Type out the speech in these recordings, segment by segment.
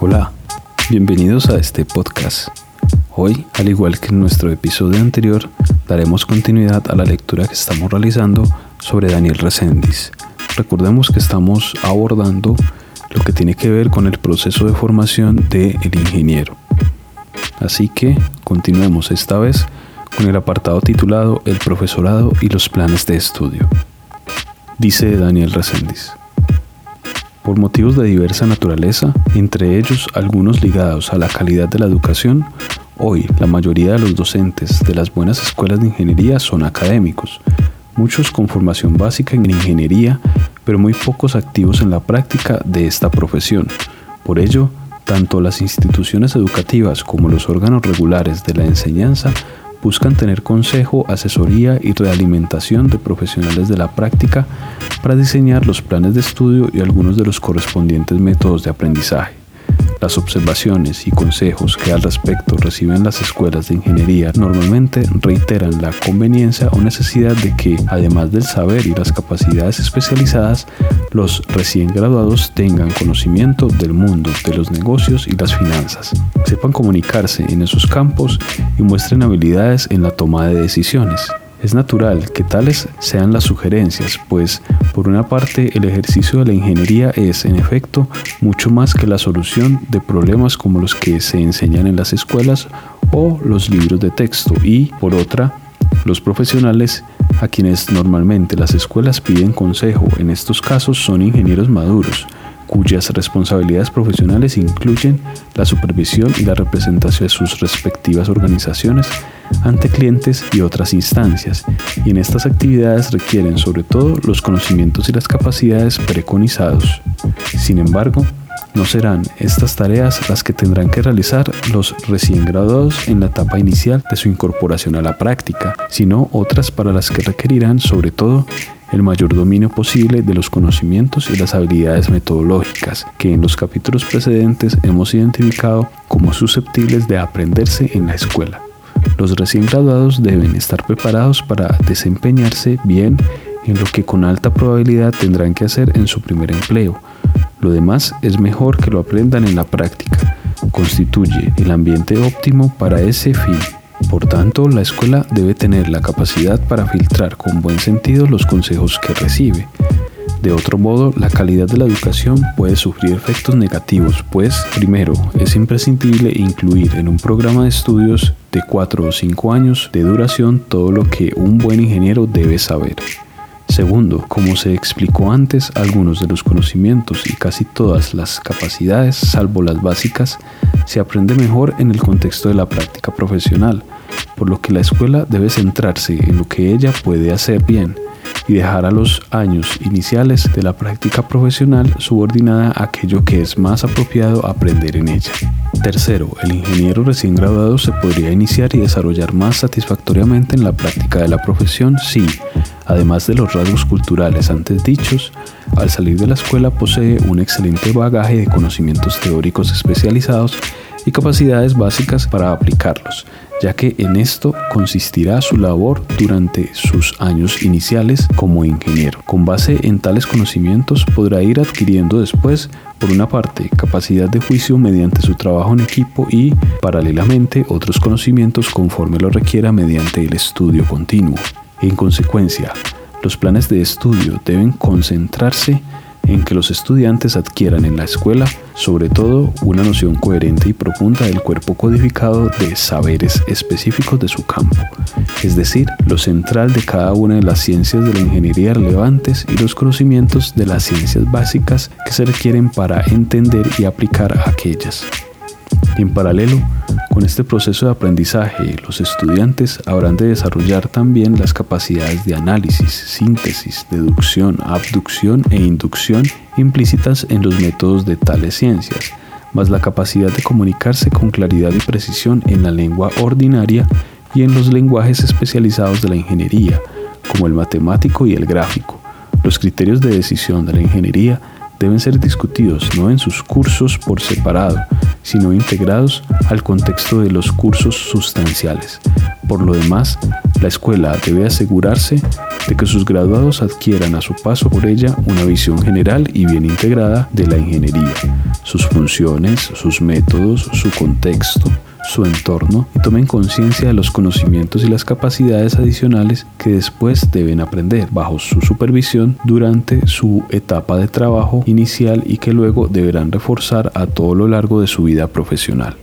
Hola, bienvenidos a este podcast. Hoy, al igual que en nuestro episodio anterior, daremos continuidad a la lectura que estamos realizando sobre Daniel Reséndiz. Recordemos que estamos abordando lo que tiene que ver con el proceso de formación del ingeniero. Así que continuemos esta vez con el apartado titulado El profesorado y los planes de estudio. Dice Daniel Reséndiz por motivos de diversa naturaleza, entre ellos algunos ligados a la calidad de la educación, hoy la mayoría de los docentes de las buenas escuelas de ingeniería son académicos, muchos con formación básica en ingeniería, pero muy pocos activos en la práctica de esta profesión. Por ello, tanto las instituciones educativas como los órganos regulares de la enseñanza buscan tener consejo, asesoría y realimentación de profesionales de la práctica para diseñar los planes de estudio y algunos de los correspondientes métodos de aprendizaje. Las observaciones y consejos que al respecto reciben las escuelas de ingeniería normalmente reiteran la conveniencia o necesidad de que, además del saber y las capacidades especializadas, los recién graduados tengan conocimiento del mundo de los negocios y las finanzas, sepan comunicarse en esos campos y muestren habilidades en la toma de decisiones. Es natural que tales sean las sugerencias, pues por una parte el ejercicio de la ingeniería es, en efecto, mucho más que la solución de problemas como los que se enseñan en las escuelas o los libros de texto. Y, por otra, los profesionales a quienes normalmente las escuelas piden consejo en estos casos son ingenieros maduros, cuyas responsabilidades profesionales incluyen la supervisión y la representación de sus respectivas organizaciones ante clientes y otras instancias, y en estas actividades requieren sobre todo los conocimientos y las capacidades preconizados. Sin embargo, no serán estas tareas las que tendrán que realizar los recién graduados en la etapa inicial de su incorporación a la práctica, sino otras para las que requerirán sobre todo el mayor dominio posible de los conocimientos y las habilidades metodológicas que en los capítulos precedentes hemos identificado como susceptibles de aprenderse en la escuela. Los recién graduados deben estar preparados para desempeñarse bien en lo que con alta probabilidad tendrán que hacer en su primer empleo. Lo demás es mejor que lo aprendan en la práctica. Constituye el ambiente óptimo para ese fin. Por tanto, la escuela debe tener la capacidad para filtrar con buen sentido los consejos que recibe. De otro modo, la calidad de la educación puede sufrir efectos negativos, pues, primero, es imprescindible incluir en un programa de estudios de 4 o 5 años de duración todo lo que un buen ingeniero debe saber. Segundo, como se explicó antes, algunos de los conocimientos y casi todas las capacidades, salvo las básicas, se aprende mejor en el contexto de la práctica profesional, por lo que la escuela debe centrarse en lo que ella puede hacer bien y dejar a los años iniciales de la práctica profesional subordinada a aquello que es más apropiado aprender en ella. Tercero, el ingeniero recién graduado se podría iniciar y desarrollar más satisfactoriamente en la práctica de la profesión si Además de los rasgos culturales antes dichos, al salir de la escuela posee un excelente bagaje de conocimientos teóricos especializados y capacidades básicas para aplicarlos, ya que en esto consistirá su labor durante sus años iniciales como ingeniero. Con base en tales conocimientos podrá ir adquiriendo después, por una parte, capacidad de juicio mediante su trabajo en equipo y, paralelamente, otros conocimientos conforme lo requiera mediante el estudio continuo. En consecuencia, los planes de estudio deben concentrarse en que los estudiantes adquieran en la escuela, sobre todo, una noción coherente y profunda del cuerpo codificado de saberes específicos de su campo, es decir, lo central de cada una de las ciencias de la ingeniería relevantes y los conocimientos de las ciencias básicas que se requieren para entender y aplicar aquellas. En paralelo, con este proceso de aprendizaje, los estudiantes habrán de desarrollar también las capacidades de análisis, síntesis, deducción, abducción e inducción implícitas en los métodos de tales ciencias, más la capacidad de comunicarse con claridad y precisión en la lengua ordinaria y en los lenguajes especializados de la ingeniería, como el matemático y el gráfico. Los criterios de decisión de la ingeniería deben ser discutidos no en sus cursos por separado, sino integrados al contexto de los cursos sustanciales, Por lo demás, la escuela debe asegurarse de que sus graduados adquieran a su paso por ella una visión general y bien integrada de la ingeniería, sus funciones, sus métodos, su contexto, su entorno y tomen conciencia de los conocimientos y las capacidades adicionales que después deben aprender bajo su supervisión durante su etapa de trabajo inicial y que luego deberán reforzar a todo lo largo de su vida profesional.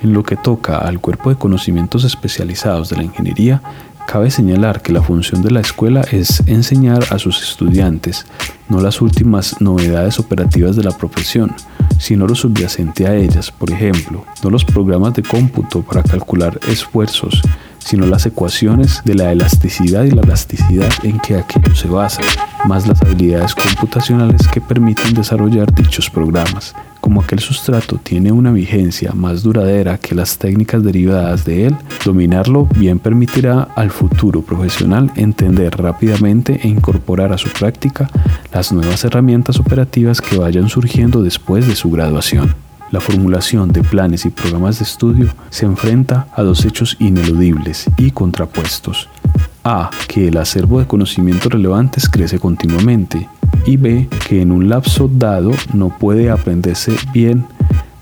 En lo que toca al cuerpo de conocimientos especializados de la ingeniería, Cabe señalar que la función de la escuela es enseñar a sus estudiantes no las últimas novedades operativas de la profesión, sino lo subyacente a ellas, por ejemplo, no los programas de cómputo para calcular esfuerzos, sino las ecuaciones de la elasticidad y la elasticidad en que aquello se basa, más las habilidades computacionales que permiten desarrollar dichos programas. Como aquel sustrato tiene una vigencia más duradera que las técnicas derivadas de él, dominarlo bien permitirá al futuro profesional entender rápidamente e incorporar a su práctica las nuevas herramientas operativas que vayan surgiendo después de su graduación. La formulación de planes y programas de estudio se enfrenta a dos hechos ineludibles y contrapuestos. A. Que el acervo de conocimientos relevantes crece continuamente y B, que en un lapso dado no puede aprenderse bien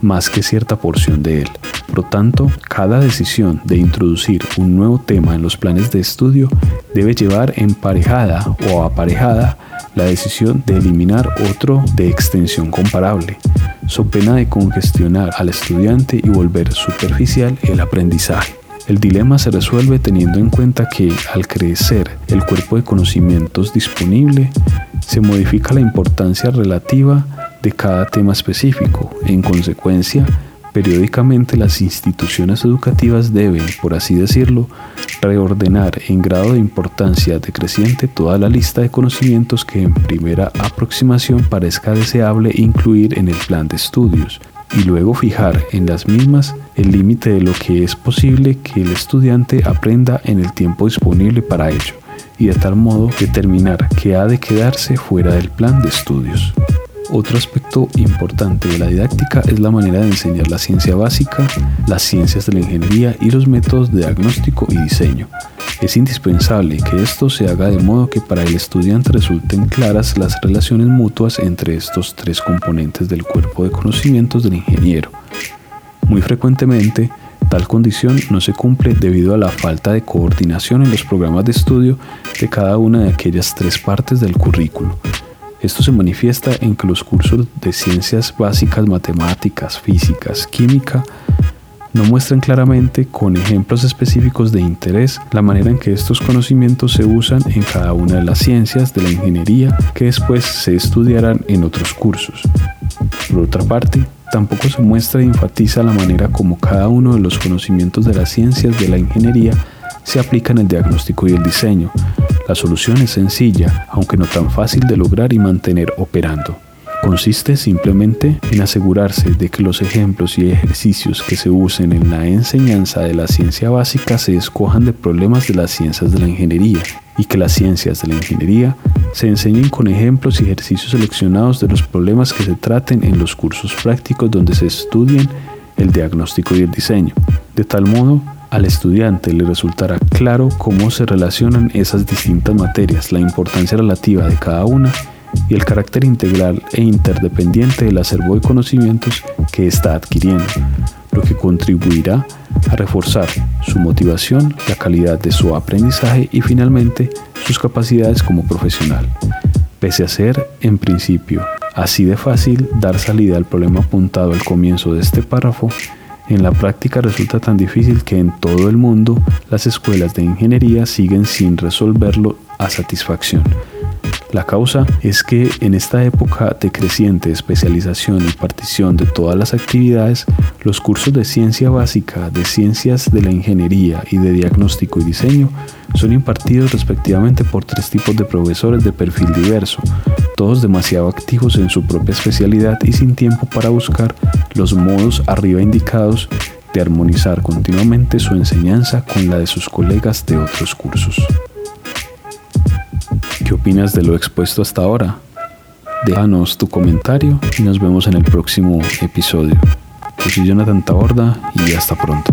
más que cierta porción de él. Por lo tanto, cada decisión de introducir un nuevo tema en los planes de estudio debe llevar emparejada o aparejada la decisión de eliminar otro de extensión comparable, so pena de congestionar al estudiante y volver superficial el aprendizaje. El dilema se resuelve teniendo en cuenta que al crecer el cuerpo de conocimientos disponible, se modifica la importancia relativa de cada tema específico. En consecuencia, periódicamente las instituciones educativas deben, por así decirlo, reordenar en grado de importancia decreciente toda la lista de conocimientos que en primera aproximación parezca deseable incluir en el plan de estudios y luego fijar en las mismas el límite de lo que es posible que el estudiante aprenda en el tiempo disponible para ello y de tal modo determinar que ha de quedarse fuera del plan de estudios. Otro aspecto importante de la didáctica es la manera de enseñar la ciencia básica, las ciencias de la ingeniería y los métodos de diagnóstico y diseño. Es indispensable que esto se haga de modo que para el estudiante resulten claras las relaciones mutuas entre estos tres componentes del cuerpo de conocimientos del ingeniero. Muy frecuentemente, Tal condición no se cumple debido a la falta de coordinación en los programas de estudio de cada una de aquellas tres partes del currículo. Esto se manifiesta en que los cursos de ciencias básicas, matemáticas, físicas, química, no muestran claramente con ejemplos específicos de interés la manera en que estos conocimientos se usan en cada una de las ciencias de la ingeniería que después se estudiarán en otros cursos. Por otra parte, tampoco se muestra y enfatiza la manera como cada uno de los conocimientos de las ciencias de la ingeniería se aplica en el diagnóstico y el diseño. La solución es sencilla, aunque no tan fácil de lograr y mantener operando. Consiste simplemente en asegurarse de que los ejemplos y ejercicios que se usen en la enseñanza de la ciencia básica se escojan de problemas de las ciencias de la ingeniería y que las ciencias de la ingeniería se enseñen con ejemplos y ejercicios seleccionados de los problemas que se traten en los cursos prácticos donde se estudien el diagnóstico y el diseño. De tal modo, al estudiante le resultará claro cómo se relacionan esas distintas materias, la importancia relativa de cada una y el carácter integral e interdependiente del acervo de conocimientos que está adquiriendo, lo que contribuirá a reforzar su motivación, la calidad de su aprendizaje y finalmente sus capacidades como profesional. Pese a ser, en principio, así de fácil dar salida al problema apuntado al comienzo de este párrafo, en la práctica resulta tan difícil que en todo el mundo las escuelas de ingeniería siguen sin resolverlo a satisfacción. La causa es que en esta época de creciente especialización y partición de todas las actividades, los cursos de ciencia básica, de ciencias de la ingeniería y de diagnóstico y diseño son impartidos respectivamente por tres tipos de profesores de perfil diverso, todos demasiado activos en su propia especialidad y sin tiempo para buscar los modos arriba indicados de armonizar continuamente su enseñanza con la de sus colegas de otros cursos. ¿Qué opinas de lo expuesto hasta ahora? Déjanos tu comentario y nos vemos en el próximo episodio. Yo soy Jonathan Taborda y hasta pronto.